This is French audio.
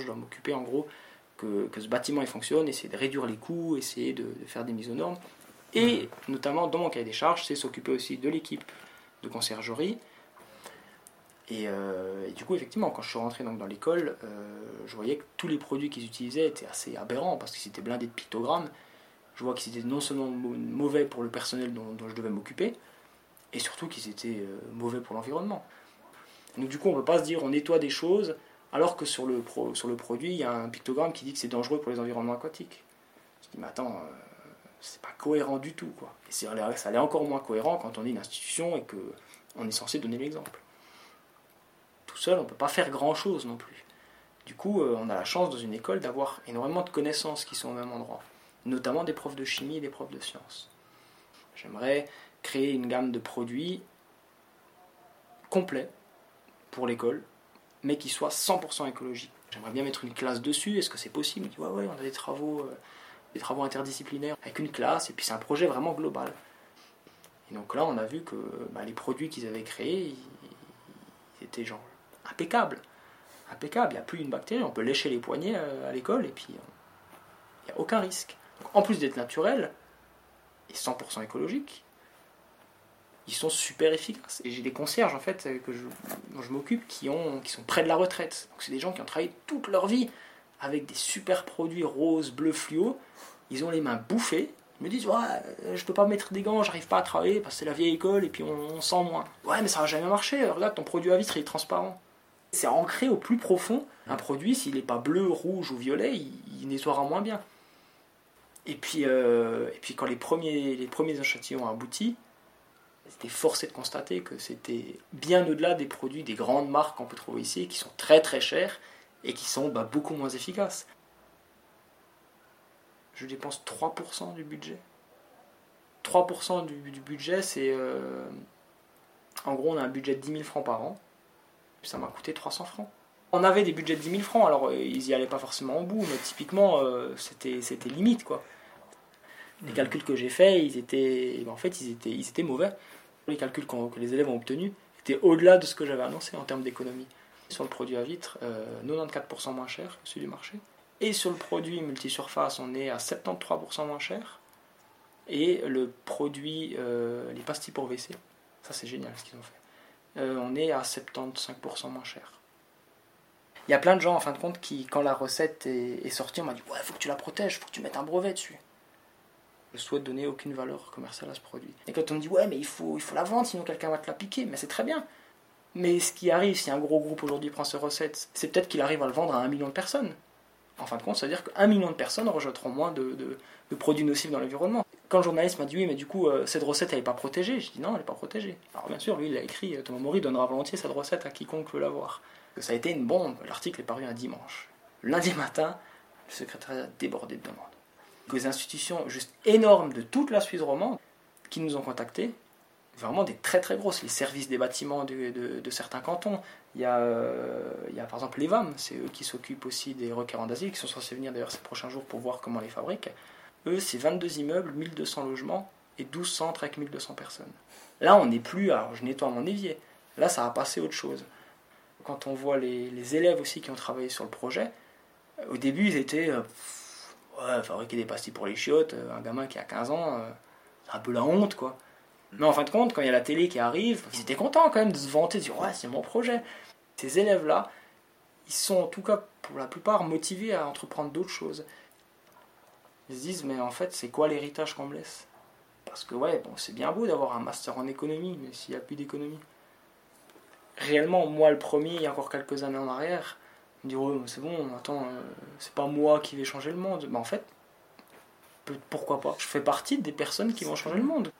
je dois m'occuper en gros que, ce bâtiment il fonctionne, essayer de réduire les coûts, essayer de, faire des mises aux normes. Et notamment dans mon cahier des charges, c'est s'occuper aussi de l'équipe de conciergerie. Euh, et, du coup, effectivement, quand je suis rentré donc, dans l'école, euh, je voyais que tous les produits qu'ils utilisaient étaient assez aberrants parce qu'ils étaient blindés de pictogrammes. Je vois qu'ils étaient non seulement mauvais pour le personnel dont, je devais m'occuper, et surtout qu'ils étaient euh, mauvais pour l'environnement. Donc du coup, on ne peut pas se dire on nettoie des choses alors que sur le, produit, il y a un pictogramme qui dit que c'est dangereux pour les environnements aquatiques. Je dis, mais attends, euh, c'est pas cohérent du tout. Quoi. Et ça l'est encore moins cohérent quand on est une institution et qu'on est censé donner l'exemple. Tout seul, on ne peut pas faire grand-chose non plus. Du coup, euh, on a la chance dans une école d'avoir énormément de connaissances qui sont au même endroit, notamment des profs de chimie et des profs de sciences. J'aimerais créer une gamme de produits complets pour l'école, mais qui soit 100% écologique. J'aimerais bien mettre une classe dessus, est-ce que c'est possible? Ouais, ouais, on a des travaux, euh, des travaux interdisciplinaires avec une classe, et puis c'est un projet vraiment global. Et donc là, on a vu que bah, les produits qu'ils avaient créés, ils, étaient genre impeccables. Impeccables, il n'y a plus une bactérie, on peut lécher les poignets euh, à l'école, et puis il n'y a aucun risque. en plus d'être naturel, et 100% écologique, ils sont super efficaces. Et j'ai des concierges en fait que je, dont je m'occupe qui, ont, qui sont près de la retraite. Donc c'est des gens qui ont travaillé toute leur vie avec des super produits roses, bleus, fluo. Ils ont les mains bouffées. Ils me disent ouais, euh, je peux pas mettre des gants, j'arrive pas à travailler parce que c'est la vieille école et puis on, sent moins. Ouais, mais ça va jamais marcher. Regarde, ton produit à vitre il est transparent. C'est ancré au plus profond. Un produit, s'il n'est pas bleu, rouge ou violet, il, nettoiera moins bien. Et puis, euh, et puis quand les premiers, les premiers échantillons ont abouti, c'était forcé de constater que c'était bien au-delà des produits des grandes marques qu'on peut trouver ici, qui sont très très chers et qui sont bah, beaucoup moins efficaces. Je dépense 3% du budget. 3% du, budget, c'est... Euh, en gros, on a un budget de 10 000 francs par an. Ça m'a coûté 300 francs. On avait des budgets de 10 000 francs, alors euh, ils y allaient pas forcément au bout, mais typiquement, euh, c'était, c'était limite, quoi. Les calculs que j'ai faits, ils étaient, en fait, ils étaient, ils étaient mauvais les calculs que les élèves ont obtenus étaient au-delà de ce que j'avais annoncé en termes d'économie. Sur le produit à vitre, 94% euh, moins cher que celui du marché. Et sur le produit multisurface, on est à 73% moins cher. Et le produit, euh, les pastilles pour WC, ça c'est génial ce qu'ils ont fait, euh, on est à 75% moins cher. Il y a plein de gens en fin de compte qui, quand la recette est, est sortie, on m'a dit Ouais, faut que tu la protèges, faut que tu mettes un brevet dessus souhaite donner aucune valeur commerciale à ce produit. Et quand on me dit ouais mais il faut, il faut la vendre sinon quelqu'un va te la piquer, mais c'est très bien. Mais ce qui arrive si un gros groupe aujourd'hui prend cette recette, c'est peut-être qu'il arrive à le vendre à un million de personnes. En fin de compte, ça veut dire qu'un million de personnes rejetteront moins de, produits nocifs dans l'environnement. Quand le journaliste m'a dit oui mais du coup euh, cette recette elle n'est pas protégée, je dis non elle n'est pas protégée. Alors bien sûr lui il a écrit euh, Thomas Maury donnera volontiers cette recette à quiconque veut l'avoir. Ça a été une bombe, l'article est paru un dimanche. Lundi matin, le secrétariat a débordé de demandes des institutions juste énormes de toute la Suisse romande qui nous ont contactés, vraiment des très très grosses, les services des bâtiments de, de, certains cantons. Il y, a, euh, il y a par exemple les VAM, c'est eux qui s'occupent aussi des requérants d'asile, qui sont censés venir d'ailleurs ces prochains jours pour voir comment les fabriquent. Eux, c'est 22 immeubles, 1200 logements et 12 centres avec 1200 personnes. Là, on n'est plus, alors je nettoie mon évier, là ça a passé autre chose. Quand on voit les, les élèves aussi qui ont travaillé sur le projet, au début ils étaient... Euh, ouais, fabriquer des pastilles pour les chiottes, euh, un gamin qui a 15 ans, euh, c'est un peu la honte, quoi. Mais en fin de compte, quand il y a la télé qui arrive, ils étaient contents quand même de se vanter, de dire ouais, c'est mon projet. Ces élèves-là, ils sont en tout cas pour la plupart motivés à entreprendre d'autres choses. Ils se disent mais en fait, c'est quoi l'héritage qu'on me laisse? Parce que ouais, bon, c'est bien beau d'avoir un master en économie, mais s'il n'y a plus d'économie. Réellement, moi le premier, il y a encore quelques années en arrière, dire, c'est bon, attends, euh, c'est pas moi qui vais changer le monde. Mais en fait, pourquoi pas Je fais partie des personnes qui vont changer le monde.